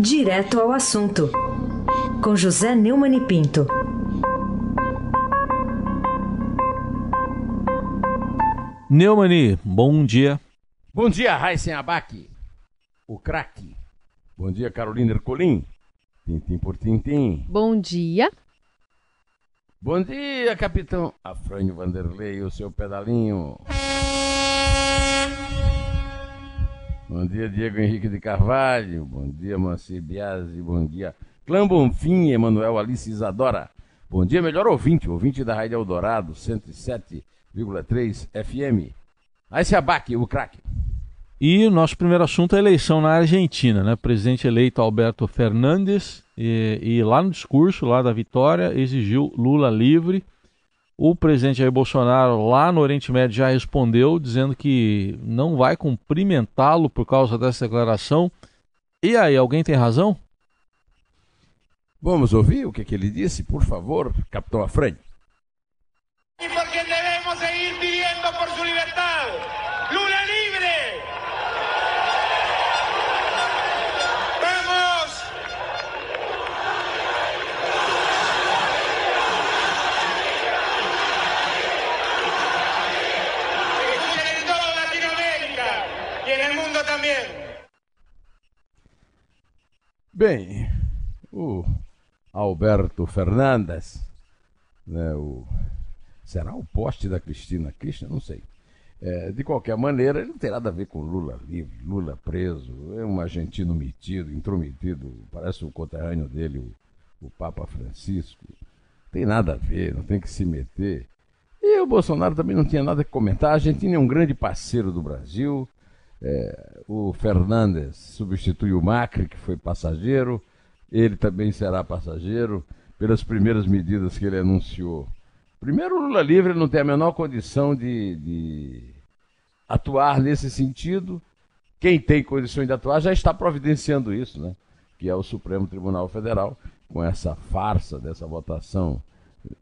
Direto ao assunto, com José Neumann e Pinto. Neumani, bom dia. Bom dia, Raíssen Abac, o craque. Bom dia, Carolina Ercolim. Tintim por tintim. Bom dia. Bom dia, capitão Afrânio Vanderlei, o seu pedalinho. Bom dia, Diego Henrique de Carvalho. Bom dia, Manci Biasi. Bom dia, Clã Bonfim, Emanuel Alice Isadora. Bom dia, melhor ouvinte, ouvinte da Rádio Eldorado, 107,3 FM. Aí se abaque, o craque. E o nosso primeiro assunto é a eleição na Argentina, né? Presidente eleito Alberto Fernandes e, e, lá no discurso lá da vitória exigiu Lula livre. O presidente Jair Bolsonaro lá no Oriente Médio já respondeu dizendo que não vai cumprimentá-lo por causa dessa declaração. E aí, alguém tem razão? Vamos ouvir o que, que ele disse, por favor, capitão Afrânio. Bem, o Alberto Fernandes, né, o, será o poste da Cristina Kirchner? Não sei. É, de qualquer maneira, ele não tem nada a ver com Lula livre, Lula preso. É um argentino metido, intrometido, parece o conterrâneo dele, o, o Papa Francisco. Tem nada a ver, não tem que se meter. E o Bolsonaro também não tinha nada que comentar. A Argentina é um grande parceiro do Brasil. É, o Fernandes substitui o Macri, que foi passageiro. Ele também será passageiro pelas primeiras medidas que ele anunciou. Primeiro, o Lula livre não tem a menor condição de, de atuar nesse sentido. Quem tem condições de atuar já está providenciando isso, né? que é o Supremo Tribunal Federal, com essa farsa dessa votação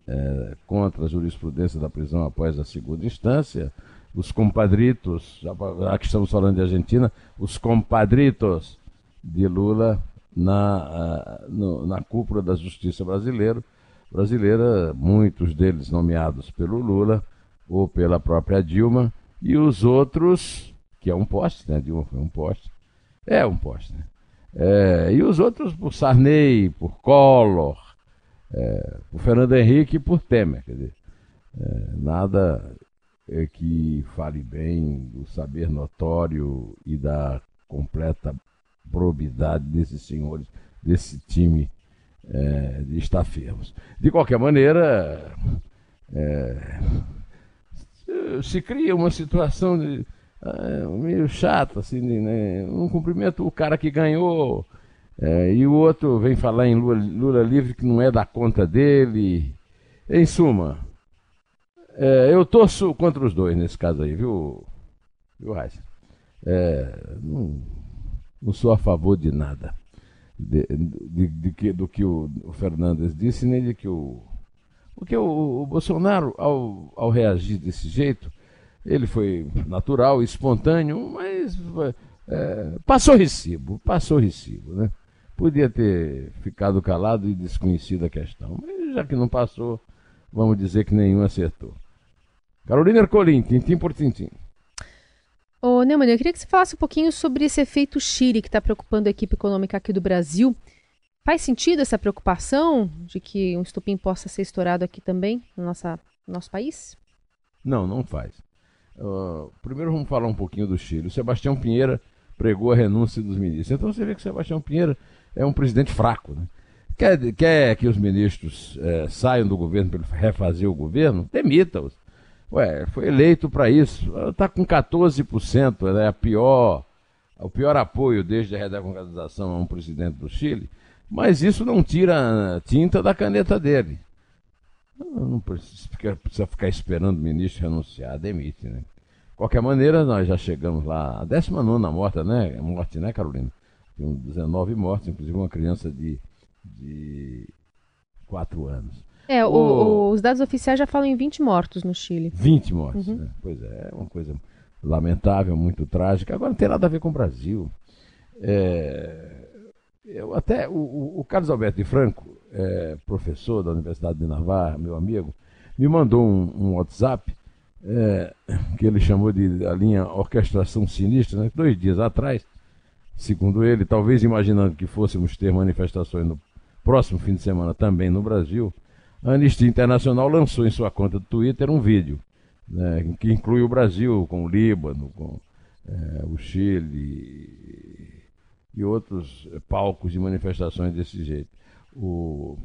é, contra a jurisprudência da prisão após a segunda instância. Os compadritos, já, que estamos falando de Argentina, os compadritos de Lula na, uh, no, na cúpula da justiça brasileira, brasileira, muitos deles nomeados pelo Lula ou pela própria Dilma, e os outros, que é um poste, né? Dilma foi um poste, é um poste, né? É, e os outros por Sarney, por Collor, é, por Fernando Henrique e por Temer, quer dizer, é, nada é que fale bem do saber notório e da completa probidade desses senhores, desse time é, de estafermos. De qualquer maneira, é, se cria uma situação de, é, meio chata, assim, né? um cumprimento o cara que ganhou, é, e o outro vem falar em Lula, Lula, livre que não é da conta dele. Em suma, é, eu torço contra os dois nesse caso aí, viu, viu Raíssa? não, não sou a favor de nada. De, de, de que, do que o, o, Fernandes disse, nem de que o. Porque o, o Bolsonaro, ao, ao reagir desse jeito, ele foi natural, espontâneo, mas é, passou recibo, passou recibo, né? Podia ter ficado calado e desconhecido a questão, mas já que não passou, vamos dizer que nenhum acertou. Carolina Ercolim, tintim por tintim. Ô, Neumann, eu queria que você falasse um pouquinho sobre esse efeito Chile que está preocupando a equipe econômica aqui do Brasil. Faz sentido essa preocupação de que um estupim possa ser estourado aqui também no, nossa, no nosso país? Não, não faz. Uh, primeiro vamos falar um pouquinho do Chile. O Sebastião Pinheira pregou a renúncia dos ministros. Então você vê que o Sebastião Pinheira é um presidente fraco. Né? Quer, quer que os ministros é, saiam do governo para refazer o governo? Demita-os. Ué, foi eleito para isso. Está com 14%, é né? a pior, o pior apoio desde a redemocratização a um presidente do Chile. Mas isso não tira tinta da caneta dele. Não precisa ficar, precisa ficar esperando o ministro renunciar, demite, né? Qualquer maneira, nós já chegamos lá, a 19 morte, né? Morte, né, Carolina? Tem 19 mortes, inclusive uma criança de, de 4 anos. É, o, o, os dados oficiais já falam em 20 mortos no Chile. 20 mortos, uhum. né? Pois é, é uma coisa lamentável, muito trágica. Agora não tem nada a ver com o Brasil. É... Eu até o, o Carlos Alberto de Franco, é, professor da Universidade de Navarra, meu amigo, me mandou um, um WhatsApp é, que ele chamou de a linha orquestração sinistra, né? dois dias atrás, segundo ele, talvez imaginando que fôssemos ter manifestações no próximo fim de semana também no Brasil, a Anistia Internacional lançou em sua conta do Twitter um vídeo né, que inclui o Brasil com o Líbano, com é, o Chile e outros palcos de manifestações desse jeito. O,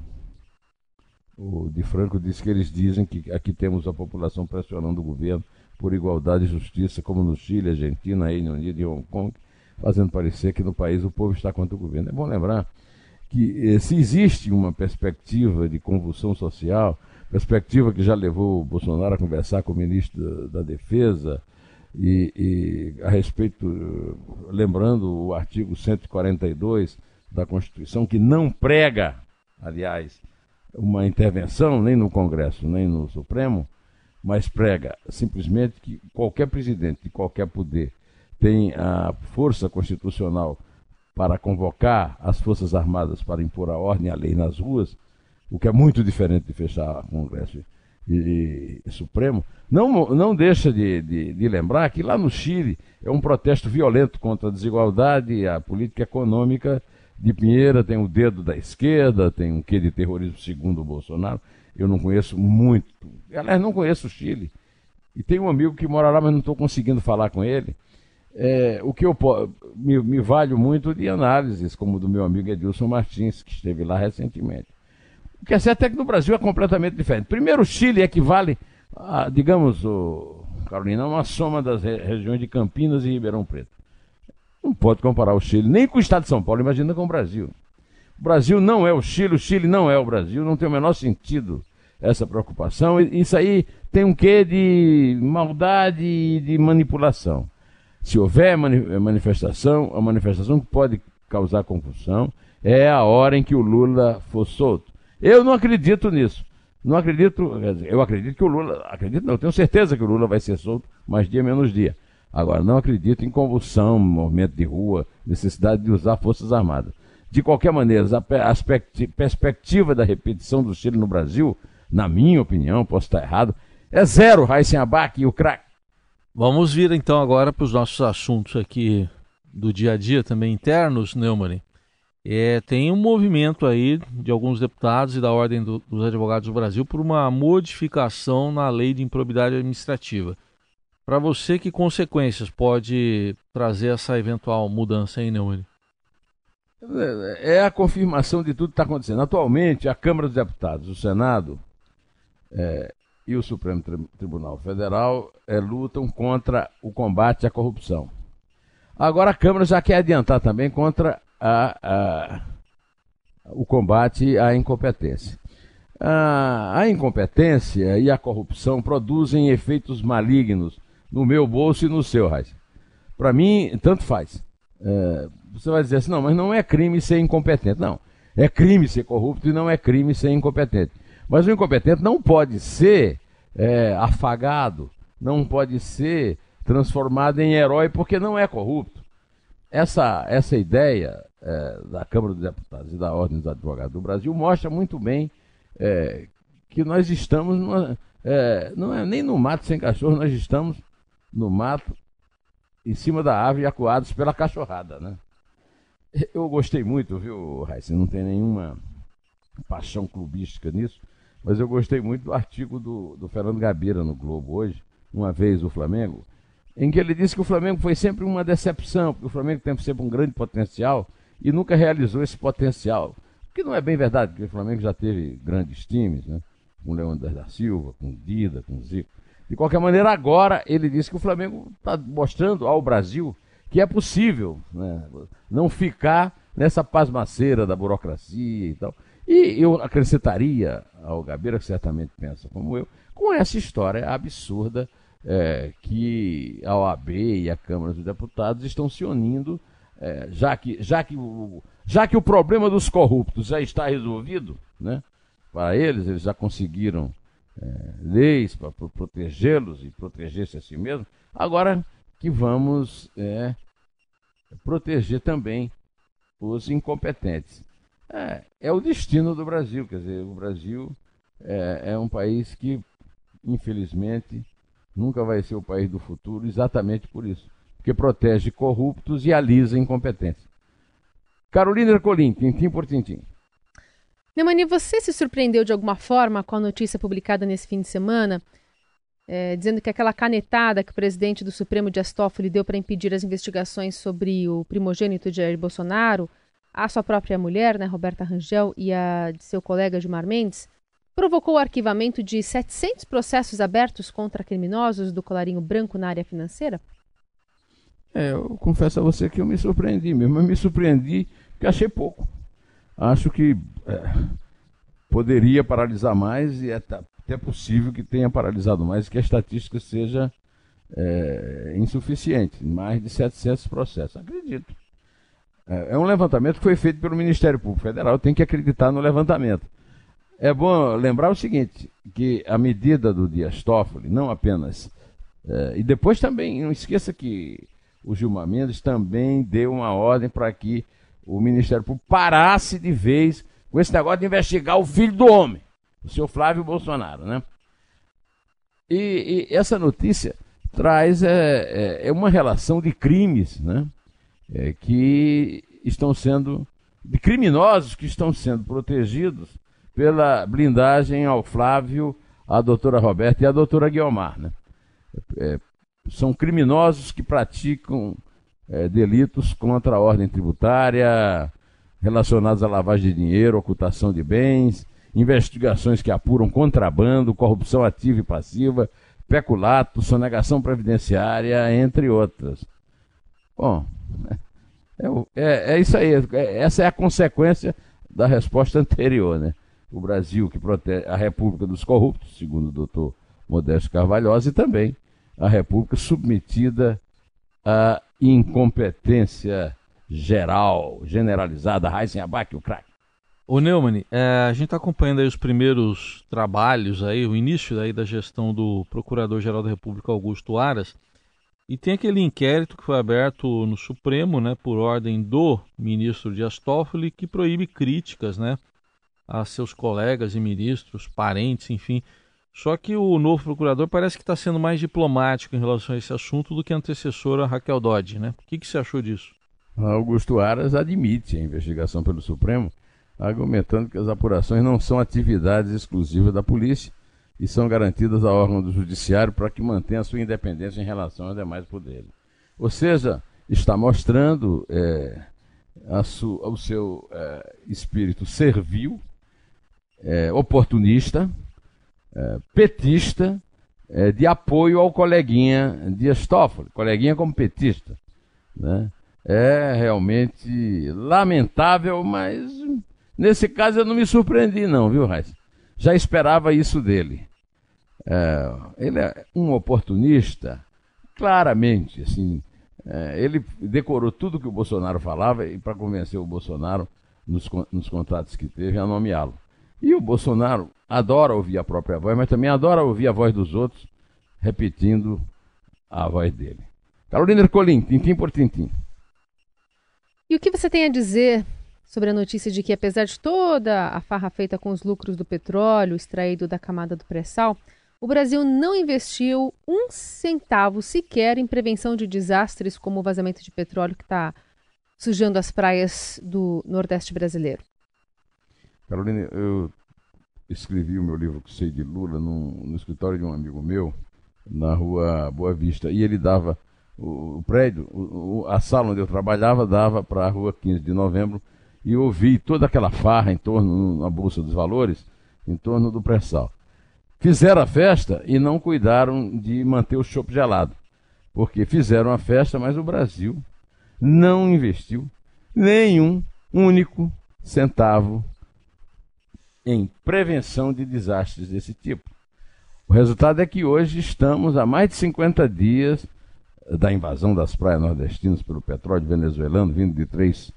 o Di Franco disse que eles dizem que aqui temos a população pressionando o governo por igualdade e justiça, como no Chile, Argentina, Reino Unido e Hong Kong, fazendo parecer que no país o povo está contra o governo. É bom lembrar que eh, se existe uma perspectiva de convulsão social, perspectiva que já levou o Bolsonaro a conversar com o ministro da, Defesa, e, e, a respeito, lembrando o artigo 142 da Constituição, que não prega, aliás, uma intervenção nem no Congresso, nem no Supremo, mas prega simplesmente que qualquer presidente de qualquer poder tem a força constitucional para convocar as Forças Armadas para impor a ordem e a lei nas ruas, o que é muito diferente de fechar o Congresso e, e Supremo, não, não deixa de, de, de, lembrar que lá no Chile é um protesto violento contra a desigualdade, a política econômica de Pinheira tem o dedo da esquerda, tem um quê de terrorismo segundo o Bolsonaro. Eu não conheço muito, aliás, não conheço o Chile. E tem um amigo que mora lá, mas não estou conseguindo falar com ele. É, o que eu me, me valho muito de análises, como do meu amigo Edilson Martins, que esteve lá recentemente. O que é certo é que no Brasil é completamente diferente. Primeiro, o Chile equivale a, digamos, o, Carolina, uma soma das re regiões de Campinas e Ribeirão Preto. Não pode comparar o Chile nem com o estado de São Paulo, imagina com o Brasil. O Brasil não é o Chile, o Chile não é o Brasil, não tem o menor sentido essa preocupação. Isso aí tem um quê de maldade e de manipulação. Se houver manifestação, a manifestação que pode causar confusão é a hora em que o Lula for solto. Eu não acredito nisso. Não acredito, eu acredito que o Lula, acredito não, tenho certeza que o Lula vai ser solto mais dia menos dia. Agora, não acredito em convulsão, movimento de rua, necessidade de usar Forças Armadas. De qualquer maneira, a perspectiva da repetição do Chile no Brasil, na minha opinião, posso estar errado, é zero, Raíssen Abac e o craque. Vamos vir então agora para os nossos assuntos aqui do dia a dia, também internos, Neumann. É, tem um movimento aí de alguns deputados e da Ordem do, dos Advogados do Brasil por uma modificação na lei de improbidade administrativa. Para você, que consequências pode trazer essa eventual mudança aí, Neumann? É a confirmação de tudo que está acontecendo. Atualmente, a Câmara dos Deputados, o Senado é, e o Supremo Tribunal Federal é, lutam contra o combate à corrupção. Agora a Câmara já quer adiantar também contra a, a, o combate à incompetência. A, a, incompetência e a corrupção produzem efeitos malignos no meu bolso e no seu, Raiz. Para mim, tanto faz. É, você vai dizer assim, não, mas não é crime ser incompetente. Não, é crime ser corrupto e não é crime ser incompetente. Mas o incompetente não pode ser é, afagado, não pode ser transformado em herói porque não é corrupto. Essa, essa ideia é, da Câmara dos Deputados e da Ordem dos Advogados do Brasil mostra muito bem é, que nós estamos, numa, é, não é nem no mato sem cachorro, nós estamos no mato, em cima da árvore, acuados pela cachorrada, né? Eu gostei muito, viu, Raíssa? Não tem nenhuma paixão clubística nisso, mas eu gostei muito do artigo do, do Fernando Gabeira no Globo hoje, uma vez o Flamengo, em que ele disse que o Flamengo foi sempre uma decepção, porque o Flamengo tem sempre um grande potencial e nunca realizou esse potencial. O que não é bem verdade, porque o Flamengo já teve grandes times, né? com o Leandro da Silva, com o Dida, com o Zico. De qualquer maneira, agora ele disse que o Flamengo está mostrando ao Brasil que é possível né? não ficar nessa pasmaceira da burocracia e tal. E eu acrescentaria ao Gabeira, que certamente pensa como eu, com essa história absurda é, que a OAB e a Câmara dos Deputados estão se unindo, é, já, que, já, que o, já que o problema dos corruptos já está resolvido, né? para eles, eles já conseguiram é, leis para protegê-los e proteger-se a si mesmo, agora que vamos é, proteger também os incompetentes. É, é, o destino do Brasil, quer dizer, o Brasil é, é um país que, infelizmente, nunca vai ser o país do futuro exatamente por isso. Porque protege corruptos e alisa incompetentes. Carolina Ercolim, tintim por tintim. Neumani, você se surpreendeu de alguma forma com a notícia publicada nesse fim de semana, é, dizendo que aquela canetada que o presidente do Supremo Dias Toffoli deu para impedir as investigações sobre o primogênito de Jair Bolsonaro, a sua própria mulher, né, Roberta Rangel, e a de seu colega Gilmar Mendes, provocou o arquivamento de 700 processos abertos contra criminosos do colarinho branco na área financeira? É, eu confesso a você que eu me surpreendi mesmo. Eu me surpreendi porque achei pouco. Acho que é, poderia paralisar mais e é até possível que tenha paralisado mais que a estatística seja é, insuficiente. Mais de 700 processos. Acredito. É, é um levantamento que foi feito pelo Ministério Público Federal. Tem que acreditar no levantamento. É bom lembrar o seguinte, que a medida do Dias Toffoli, não apenas... É, e depois também, não esqueça que o Gilmar Mendes também deu uma ordem para que o Ministério Público parasse de vez com esse negócio de investigar o filho do homem, o seu Flávio Bolsonaro, né? E, e essa notícia traz é, é, é, uma relação de crimes, né? É, que estão sendo de criminosos que estão sendo protegidos pela blindagem ao Flávio, à doutora Roberta e à doutora Guiomar, né? É, são criminosos que praticam é, delitos contra a ordem tributária, relacionados à lavagem de dinheiro, ocultação de bens, investigações que apuram contrabando, corrupção ativa e passiva, peculato, sonegação previdenciária, entre outras. Bom, é, é, é isso aí. É, essa é a consequência da resposta anterior, né? O Brasil que protege a República dos Corruptos, segundo o doutor Modesto Carvalhosa, e também a República submetida à incompetência geral, generalizada, Heisen Abac, o craque. Ô Neumann, é, a gente está acompanhando aí os primeiros trabalhos, aí, o início aí da gestão do Procurador-Geral da República, Augusto Aras, e tem aquele inquérito que foi aberto no Supremo, né, por ordem do ministro Dias Toffoli, que proíbe críticas, né, a seus colegas e ministros, parentes, enfim, só que o novo procurador parece que está sendo mais diplomático em relação a esse assunto do que a antecessora Raquel Dodge, né? O que, que você achou disso? Augusto Aras admite a investigação pelo Supremo, argumentando que as apurações não são atividades exclusivas da polícia e são garantidas a órgão do judiciário para que mantenha sua independência em relação aos demais poderes. Ou seja, está mostrando é, su, o seu é, espírito servil, é, oportunista, é, petista é, de apoio ao coleguinha Dias Toffoli, coleguinha como petista. Né? É realmente lamentável, mas nesse caso eu não me surpreendi não, viu, Raiz? Já esperava isso dele. É, ele é um oportunista, claramente, assim, é, ele decorou tudo que o Bolsonaro falava e para convencer o Bolsonaro nos, nos contratos que teve a nomeá-lo. E o Bolsonaro adora ouvir a própria voz, mas também adora ouvir a voz dos outros repetindo a voz dele. Carolina Ercolim, tintim por tintim. E o que você tem a dizer sobre a notícia de que, apesar de toda a farra feita com os lucros do petróleo extraído da camada do pré-sal, o Brasil não investiu um centavo sequer em prevenção de desastres como o vazamento de petróleo que está sujando as praias do Nordeste brasileiro? Carolina, eu escrevi o meu livro que sei de Lula no, no escritório de um amigo meu, na rua Boa Vista, e ele dava o, o prédio, o, a sala onde eu trabalhava dava para a rua 15 de novembro, e eu ouvi toda aquela farra em torno, na Bolsa dos Valores, em torno do pré-sal. Fizeram a festa e não cuidaram de manter o chopp gelado. Porque fizeram a festa, mas o Brasil não investiu nenhum único centavo em prevenção de desastres desse tipo. O resultado é que hoje estamos há mais de 50 dias da invasão das praias nordestinas pelo petróleo venezuelano, vindo de três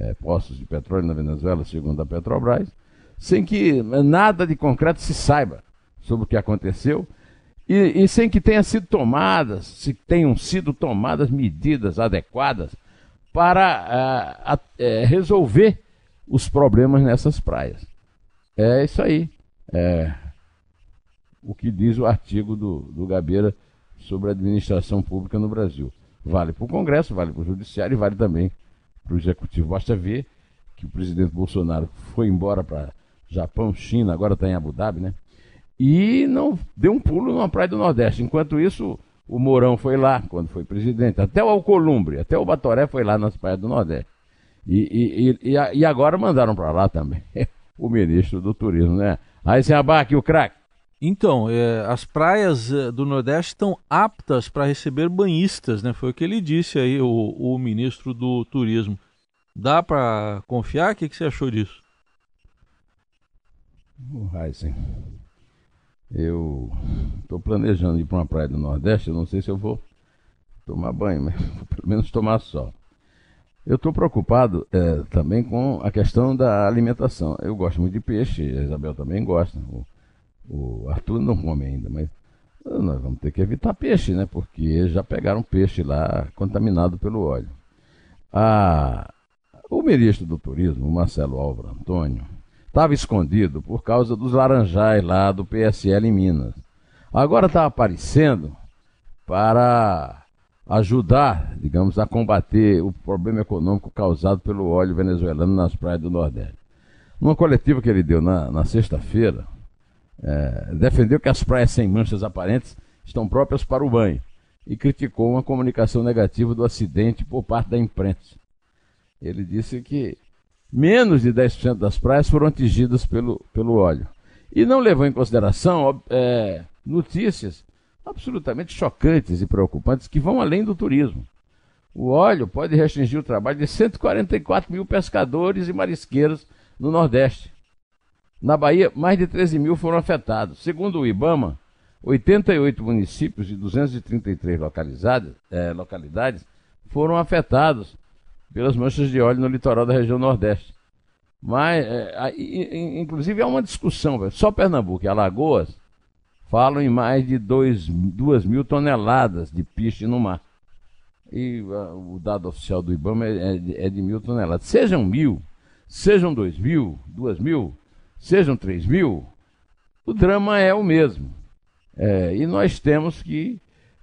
é, postos de petróleo na Venezuela, segundo a Petrobras, sem que nada de concreto se saiba sobre o que aconteceu e, e sem que tenha sido tomadas, se tenham sido tomadas medidas adequadas para uh, uh, resolver os problemas nessas praias. É isso aí. É o que diz o artigo do, do Gabeira sobre a administração pública no Brasil. Vale para o Congresso, vale para o Judiciário e vale também para o Executivo. Basta ver que o presidente Bolsonaro foi embora para Japão, China, agora está em Abu Dhabi, né? E não deu um pulo numa praia do Nordeste. Enquanto isso, o Mourão foi lá quando foi presidente. Até o Alcolumbre, até o Batoré foi lá nas praias do Nordeste. E, e, e, e agora mandaram para lá também o ministro do Turismo, né? Aí se abaque o craque. Então, é, as praias é, do Nordeste estão aptas para receber banhistas, né? Foi o que ele disse aí, o, o ministro do Turismo. Dá para confiar? O que, que, você achou disso? O Heisen, eu estou planejando ir para uma praia do Nordeste. Eu não sei se eu vou tomar banho, mas pelo menos tomar sol. Eu estou preocupado é, também com a questão da alimentação. Eu gosto muito de peixe, a Isabel também gosta. O, o Arthur não come ainda, mas nós vamos ter que evitar peixe, né? Porque já pegaram peixe lá contaminado pelo óleo. Ah, o ministro do Turismo, Marcelo Álvaro Antônio, estava escondido por causa dos laranjais lá do PSL em Minas. Agora está aparecendo para ajudar, digamos, a combater o problema econômico causado pelo óleo venezuelano nas praias do Nordeste. Numa coletiva que ele deu na, na sexta-feira, é, defendeu que as praias sem manchas aparentes estão próprias para o banho e criticou uma comunicação negativa do acidente por parte da imprensa. Ele disse que menos de 10% das praias foram atingidas pelo, pelo óleo. E não levou em consideração é, notícias absolutamente chocantes e preocupantes que vão além do turismo. O óleo pode restringir o trabalho de 144 mil pescadores e marisqueiros no Nordeste. Na Bahia, mais de 13 mil foram afetados. Segundo o IBAMA, 88 municípios e 233 localizadas, é, localidades foram afetados pelas manchas de óleo no litoral da região Nordeste. Mas, é, inclusive, há uma discussão. Só Pernambuco e Alagoas falam em mais de 2 mil toneladas de piche no mar. E uh, o dado oficial do IBAMA é, é, é de mil toneladas. Sejam mil, sejam dois mil, duas mil, sejam 3 mil, o drama é o mesmo. É, e nós temos que,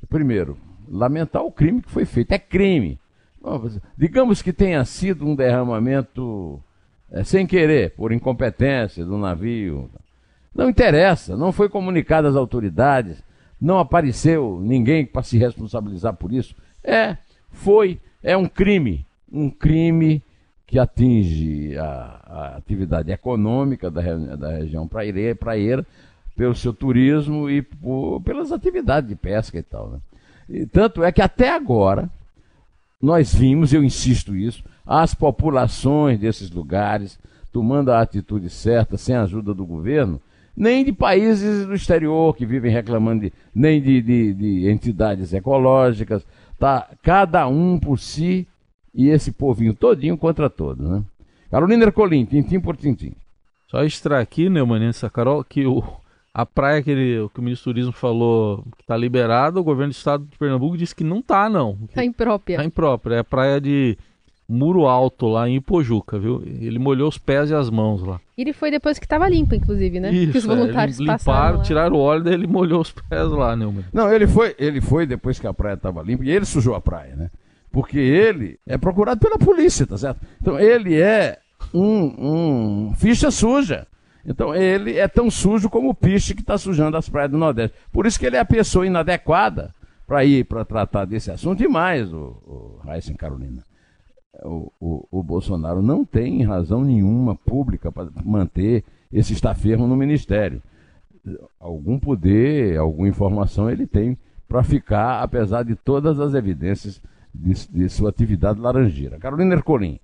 primeiro, lamentar o crime que foi feito. É crime. Digamos que tenha sido um derramamento é, sem querer, por incompetência do navio. Não interessa, não foi comunicado às autoridades, não apareceu ninguém para se responsabilizar por isso. É, foi, é um crime. Um crime que atinge a, a atividade econômica da, da região praieira, praieira, pelo seu turismo e por, pelas atividades de pesca e tal. Né? E, tanto é que até agora nós vimos, eu insisto isso, as populações desses lugares tomando a atitude certa, sem a ajuda do governo, nem de países do exterior que vivem reclamando, de, nem de, de, de entidades ecológicas, tá cada um por si e esse povinho todinho contra todos, né? Carolina Ercolim, tintim por tintim. Só extrair aqui, Neumann, essa Carol, que o, a praia que, ele, que o ministro do Turismo falou que está liberada, o governo do estado de Pernambuco disse que não está, não. Está imprópria. Está imprópria. É a praia de Muro Alto, lá em Ipojuca, viu? Ele molhou os pés e as mãos lá. E ele foi depois que estava limpo, inclusive, né? Isso, que os voluntários é, limparam, tiraram o óleo, daí ele molhou os pés lá, Neumann. Não, ele foi, ele foi depois que a praia estava limpa e ele sujou a praia, né? Porque ele é procurado pela polícia, tá certo? Então ele é um, um ficha suja. Então ele é tão sujo como o piche que está sujando as praias do Nordeste. Por isso que ele é a pessoa inadequada para ir para tratar desse assunto. E mais, o, o Raíssa Carolina, o, o, o, Bolsonaro não tem razão nenhuma pública para manter esse estafermo no ministério. Algum poder, alguma informação ele tem para ficar, apesar de todas as evidências de, de sua atividade laranjeira. Carolina Ercolim,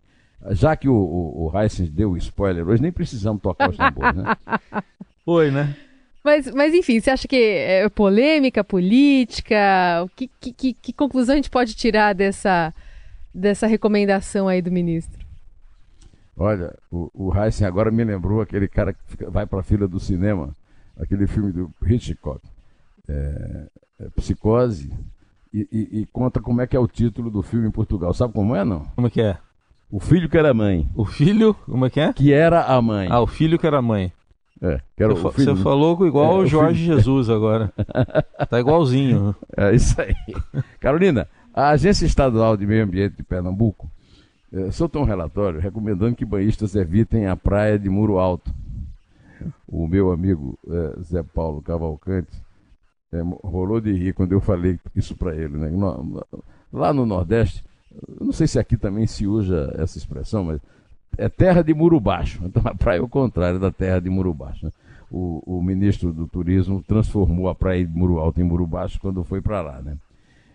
já que o, o, o Heisen deu o spoiler hoje, nem precisamos tocar os tambores, né? Foi, né? Mas, mas enfim, você acha que é polêmica, política? Que, que, que, que conclusão a gente pode tirar dessa, dessa recomendação aí do ministro? Olha, o, o Heisen agora me lembrou aquele cara que fica, vai para a fila do cinema, aquele filme do Hitchcock, é, é, Psicose, e, e, e conta como é que é o título do filme em Portugal. Sabe como é, não? Como é que é? O filho que era mãe. O filho, como é que é? Que era a mãe. Ah, o filho que era mãe. É, que era Você, o filho. você falou igual É, o Jorge filho. Jesus agora. tá igualzinho. É isso aí. Carolina, a Agência Estadual de Meio Ambiente de Pernambuco eh, soltou um relatório recomendando que banhistas evitem a praia de Muro Alto. O meu amigo eh, Zé Paulo Cavalcante eh, rolou de rir quando eu falei isso para ele. Né? Lá no Nordeste, eu não sei se aqui também se usa essa expressão, mas é terra de muro baixo. Então a praia é o contrário da terra de muro baixo. né? O, o ministro do Turismo transformou a praia de Muro Alto em Muro Baixo quando foi para lá. Né?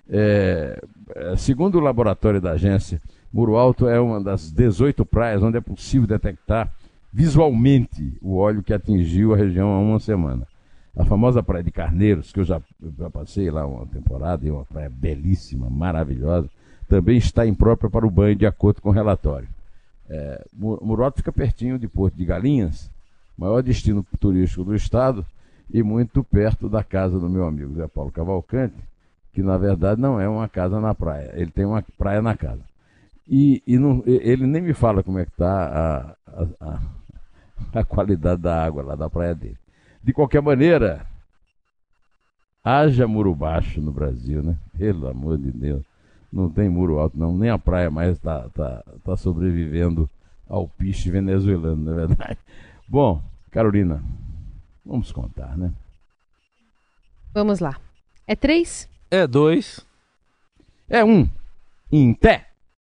É, é, segundo o laboratório da agência, Muro Alto é uma das 18 praias onde é possível detectar visualmente o óleo que atingiu a região há uma semana. A famosa Praia de Carneiros, que eu já, eu já passei lá uma temporada, é uma praia belíssima, maravilhosa, também está imprópria para o banho, de acordo com o relatório. É, Mu- Muro Alto fica pertinho de Porto de Galinhas, maior destino turístico do estado, e muito perto da casa do meu amigo Zé Paulo Cavalcante, que na verdade não é uma casa na praia, ele tem uma praia na casa. E, e não- ele nem me fala como é que está a, a- a qualidade da água lá da praia dele. De qualquer maneira, haja muro baixo no Brasil, né? Pelo amor de Deus. Não tem muro alto, não. Nem a praia mais está tá, tá sobrevivendo ao piche venezuelano, não é verdade? Bom, Carolina, vamos contar, né? Vamos lá. É três? É dois. É um. Em té.